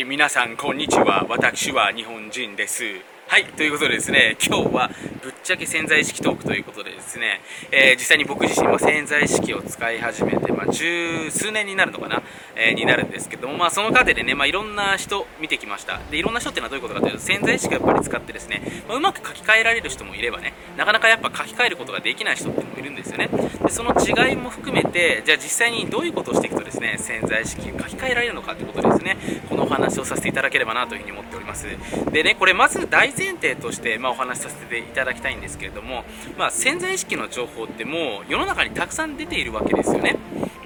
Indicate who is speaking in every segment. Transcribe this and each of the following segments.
Speaker 1: はい皆さんこんにちは。私は日本人です。はいということでですね今日はぶっちゃけ潜在意識トークということでですね、えー、実際に僕自身は潜在意識を使い始めて、まあ、十数年になるのかな、えー、になるんですけども、まあ、その過程でね、まあ、いろんな人見てきました。でいろんな人っていうのはどういうことかというと潜在意識をやっぱり使ってですね、まあ、うまく書き換えられる人もいればねなかなかやっぱ書き換えることができない人っていうのもいるんですよね。でその違いも含めてじゃあ実際にどういうことをしていくとですね潜在意識書き換えられるのかということですねこのお話をさせていただければなというふに思っております。でねこれまず大前提としてま、お話しさせていただきたいんですけれども、まあ、潜在意識の情報ってもう世の中にたくさん出ているわけですよね。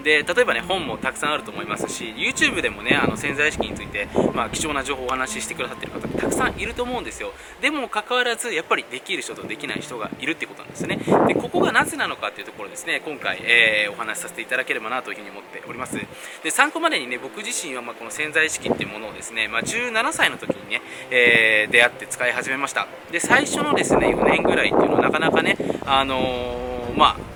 Speaker 1: で例えばね本もたくさんあると思いますし YouTube でもねあの潜在意識について、まあ、貴重な情報をお話ししてくださっている方たくさんいると思うんですよ。でもかかわらずやっぱりできる人とできない人がいるってことなんですね。でここがなぜなのかっていうところですね。今回、えー、お話しさせていただければなというふうに思っております。で参考までにね僕自身はまこの潜在意識っていうものをですね、まあ、17歳の時にね、えー、出会って使い始めました。で最初のですね4年ぐらいっていうのはなかなかねあのー、まあ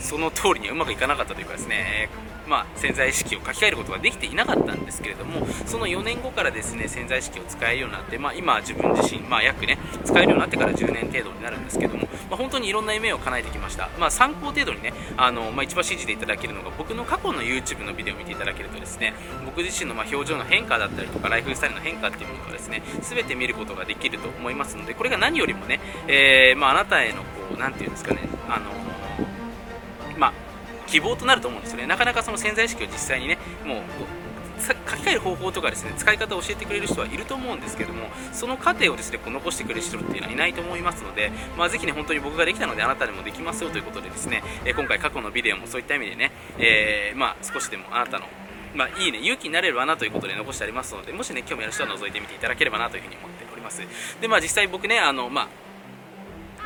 Speaker 1: その通りにはうまくいかなかったというかですねまあ、潜在意識を書き換えることができていなかったんですけれどもその4年後からですね潜在意識を使えるようになって、まあ、今自分自身、まあ、約ね使えるようになってから10年程度になるんですけども、まあ、本当にいろんな夢を叶えてきました、まあ、参考程度にねあの、まあ、一番指示でいただけるのが僕の過去の YouTube のビデオを見ていただけるとですね僕自身のま表情の変化だったりとかライフスタイルの変化っていうものがですね全て見ることができると思いますのでこれが何よりもね、えー、まあ、あなたへのこう何て言うんですかねあの、希望となると思うんですよね。なかなかその潜在意識を実際にねもう書き換える方法とかですね使い方を教えてくれる人はいると思うんですけどもその過程をですねこう残してくれる人っていうのはいないと思いますので、まあ、ぜひね本当に僕ができたのであなたでもできますよということでですね、え今回過去のビデオもそういった意味でね、えー、まあ、少しでもあなたのまあ、いいね勇気になれるわなということで残してありますのでもしね興味ある人は覗いてみていただければなというふに思っております。でまあ実際僕ねあのまあ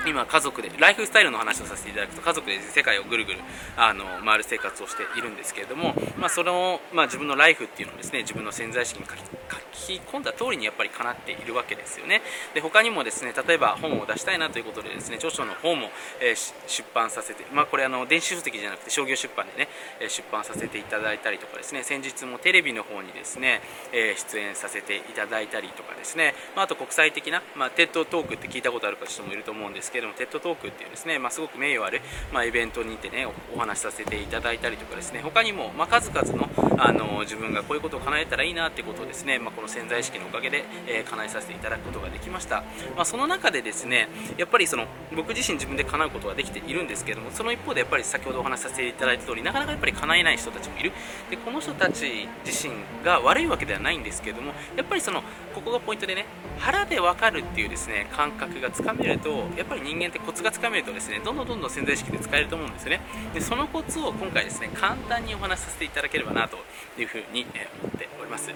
Speaker 1: 今家族でライフスタイルの話をさせていただくと家族で世界をぐるぐるあの回る生活をしているんですけれども、まあ、その、まあ、自分のライフっていうのをですね自分の潜在意識に書き書きき込んだ通りにやっぱり叶っているわけですよね。で他にもですね例えば本を出したいなということでですね著書の方も、えー、出版させてまあこれあの電子書籍じゃなくて商業出版でね出版させていただいたりとかですね先日もテレビの方にですね、えー、出演させていただいたりとかですね、まあ、あと国際的な、まあ、 TED Talk って聞いたことある人もいると思うんですけども TED Talk っていうですね、まあ、すごく名誉ある、まあ、イベントにてねお話しさせていただいたりとかですね他にも、まあ、数々のあの自分がこういうことを叶えたらいいなってことをですね、まあ、この潜在意識のおかげで、えー、叶えさせていただくことができました、まあ、その中でですねやっぱりその僕自身自分で叶うことができているんですけれどもその一方でやっぱり先ほどお話しさせていただいた通りなかなかやっぱり叶えない人たちもいる。でこの人たち自身が悪いわけではないんですけれどもやっぱりそのここがポイントでね腹で分かるっていうですね感覚がつかめるとやっぱり人間ってコツがつかめるとですねどんどんどんどん潜在意識で使えると思うんですよね。でそのコツを今回ですね簡単にお話しさせていただければなというふうに思っております。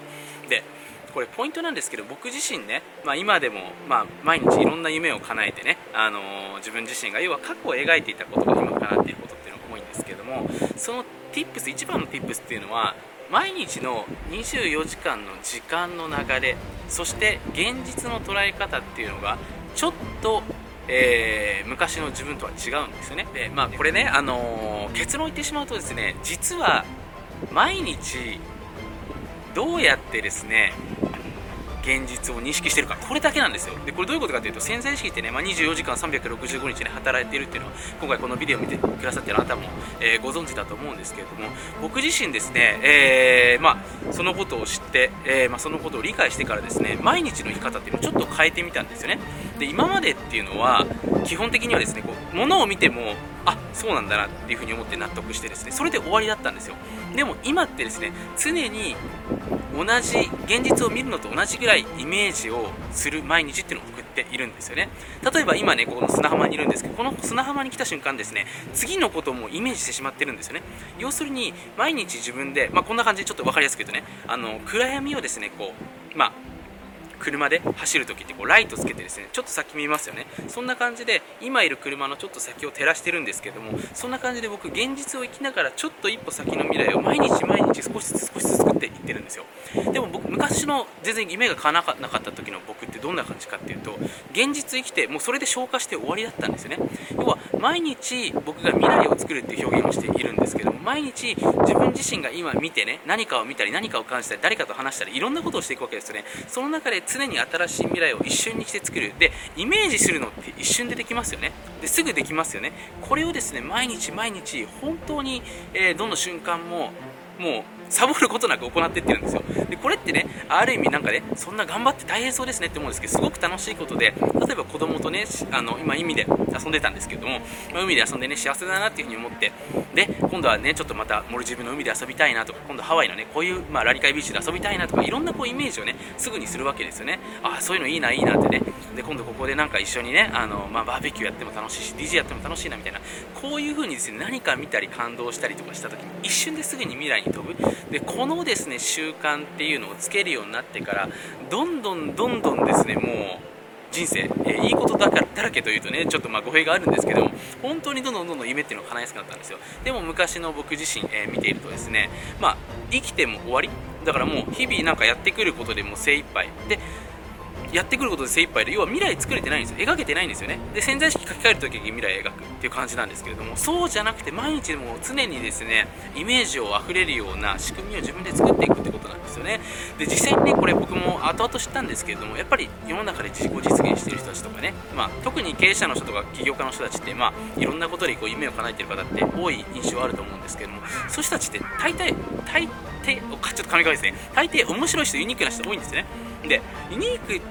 Speaker 1: でこれポイントなんですけど僕自身ね、まあ、今でも、まあ、毎日いろんな夢を叶えてね、あのー、自分自身が要は過去を描いていたことが今叶っていることっていうのが多いんですけどもその tips 一番の tips っていうのは毎日の24時間の時間の流れそして現実の捉え方っていうのがちょっとえー、昔の自分とは違うんですよね。でまあこれね、あのー、結論言ってしまうとですね実は毎日どうやってですね現実を認識してるか。これだけなんですよ。でこれどういうことかというと潜在意識ってね、まあ、24時間365日ね働いているっていうのは今回このビデオを見てくださってるあなたも、えー、ご存知だと思うんですけれども僕自身ですね、えー、まあ、そのことを知って、えー、まあ、そのことを理解してからですね毎日の生き方っていうのをちょっと変えてみたんですよね。で今までっていうのは基本的にはですねこう物を見てもあそうなんだなっていうふうに思って納得してですねそれで終わりだったんですよ。でも今ってですね常に同じ現実を見るのと同じぐらいイメージをする毎日っていうのを送っているんですよね。例えば今ねここの砂浜にいるんですけどこの砂浜に来た瞬間ですね次のこともイメージしてしまってるんですよね。要するに毎日自分で、まあ、こんな感じでちょっと分かりやすく言うとねあの暗闇をですねこうまあ車で走る時ってこうライトつけてですねちょっと先見ますよね。そんな感じで今いる車のちょっと先を照らしてるんですけどもそんな感じで僕現実を生きながらちょっと一歩先の未来を毎日毎日少しずつ少しずつ作っていってるんですよ。でも僕昔の全然夢が叶わなかった時の僕ってどんな感じかっていうと現実生きてもうそれで消化して終わりだったんですよね。要は毎日僕が未来を作るっていう表現をしているんですけども毎日自分自身が今見てね何かを見たり何かを感じたり誰かと話したりいろんなことをしていくわけですよね。その中で常に新しい未来を一瞬にして作る。でイメージするのって一瞬でできますよね。ですぐできますよね。これをですね毎日毎日本当に、えー、どの瞬間ももうサボることなく行ってってるんですよ。でこれってねある意味なんかねそんな頑張って大変そうですねって思うんですけどすごく楽しいことで例えば子供とねあの今海で遊んでたんですけども、ま、海で遊んでね幸せだなっていうふうに思ってで今度はねちょっとまたモルジブの海で遊びたいなとか今度ハワイのねこういう、まあ、ラリカイビーチで遊びたいなとかいろんなこうイメージをねすぐにするわけですよね。ああそういうのいいないいなってね。で今度ここでなんか一緒にねあの、まあ、バーベキューやっても楽しいし DJ やっても楽しいなみたいなこういう風にですね何か見たり感動したりとかした時に一瞬ですぐに未来に飛ぶ。でこのですね習慣っていうのをつけるようになってからどんどんどんどんですねもう人生、え、いいことだからだらけというとねちょっとまあ語弊があるんですけども本当にどんどんどんどん夢っていうのが叶いやすくなったんですよ。でも昔の僕自身、えー、見ているとですねまあ生きても終わり。だからもう日々なんかやってくることでも精一杯。でやってくることで精一杯で要は未来作れてないんですよ。描けてないんですよね。で潜在意識書き換える時に未来描くっていう感じなんですけれどもそうじゃなくて毎日も常にですねイメージを溢れるような仕組みを自分で作っていくってことなんですよね。で実際にねこれ僕も後々知ったんですけれどもやっぱり世の中で自己実現している人たちとかね、まあ、特に経営者の人とか起業家の人たちって、まあ、いろんなことでこう夢を叶えてる方って多い印象あると思うんですけどもそういう人たちって大体大抵ちょっと神々ですね大抵面白い人ユニークな人多いんですよね。でユニーク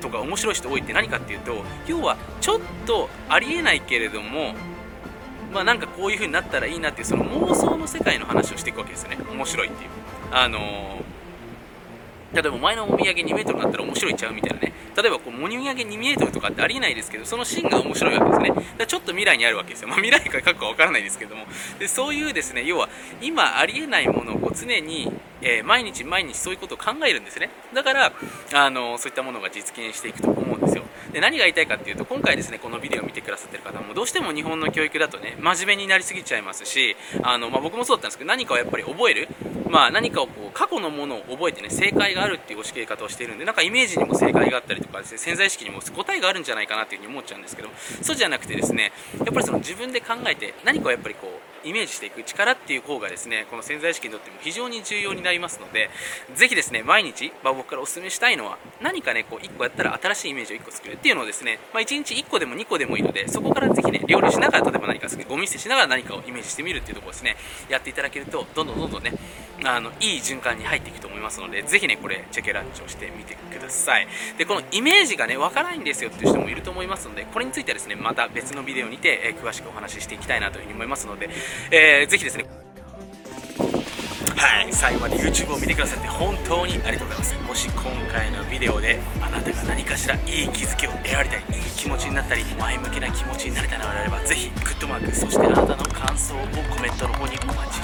Speaker 1: とか面白い人多いって何かっていうと要はちょっとありえないけれどもまあなんかこういう風になったらいいなっていうその妄想の世界の話をしていくわけですよね。面白いっていう。あのー例えば前のお土産2メートルだったら面白いちゃうみたいなね。例えばこうお土産2メートルとかってありえないですけどそのシーンが面白いわけですね。だちょっと未来にあるわけですよ、まあ、未来か過去かわからないですけども。でそういうですね要は今ありえないものをこう常にえー、毎日毎日そういうことを考えるんですね。だからあのそういったものが実現していくと思うんですよ。で何が言いたいかっていうと今回ですねこのビデオを見てくださってる方もどうしても日本の教育だとね真面目になりすぎちゃいますしあの、まあ、僕もそうだったんですけど何かをやっぱり覚える。まあ、何かをこう過去のものを覚えてね正解があるっていう教え方をしているんでなんかイメージにも正解があったりとかですね潜在意識にも答えがあるんじゃないかなっていうふに思っちゃうんですけどそうじゃなくてですねやっぱりその自分で考えて何かをやっぱりこうイメージしていく力っていう方がですねこの潜在意識にとっても非常に重要になりますのでぜひですね毎日、まあ、僕からお勧めしたいのは何かねこう1個やったら新しいイメージを1個作るっていうのをですね、まあ、1日1個でも2個でもいいのでそこからぜひね料理しながら例えば何かゴミ捨てしながら何かをイメージしてみるっていうところですねやっていただけるとどんどんどんどんねあのいい循環に入っていくと思いますのでぜひねこれチェケランチをしてみてください。でこのイメージがねわからないんですよっていう人もいると思いますのでこれについてはですねまた別のビデオにて、え、詳しくお話ししていきたいなというふうに思いますので、えー、ぜひですねはい最後まで YouTube を見てくださって本当にありがとうございます。もし今回のビデオであなたが何かしらいい気づきを得られたりいい気持ちになったり前向きな気持ちになれたのであればぜひグッドマークそしてあなたの感想をコメントの方にお待ちしており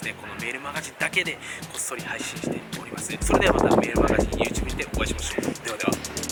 Speaker 1: ねですねこのメールマガジンだけでこっそり配信しております。それではまたメールマガジン YouTube にてお会いしましょう。ではでは。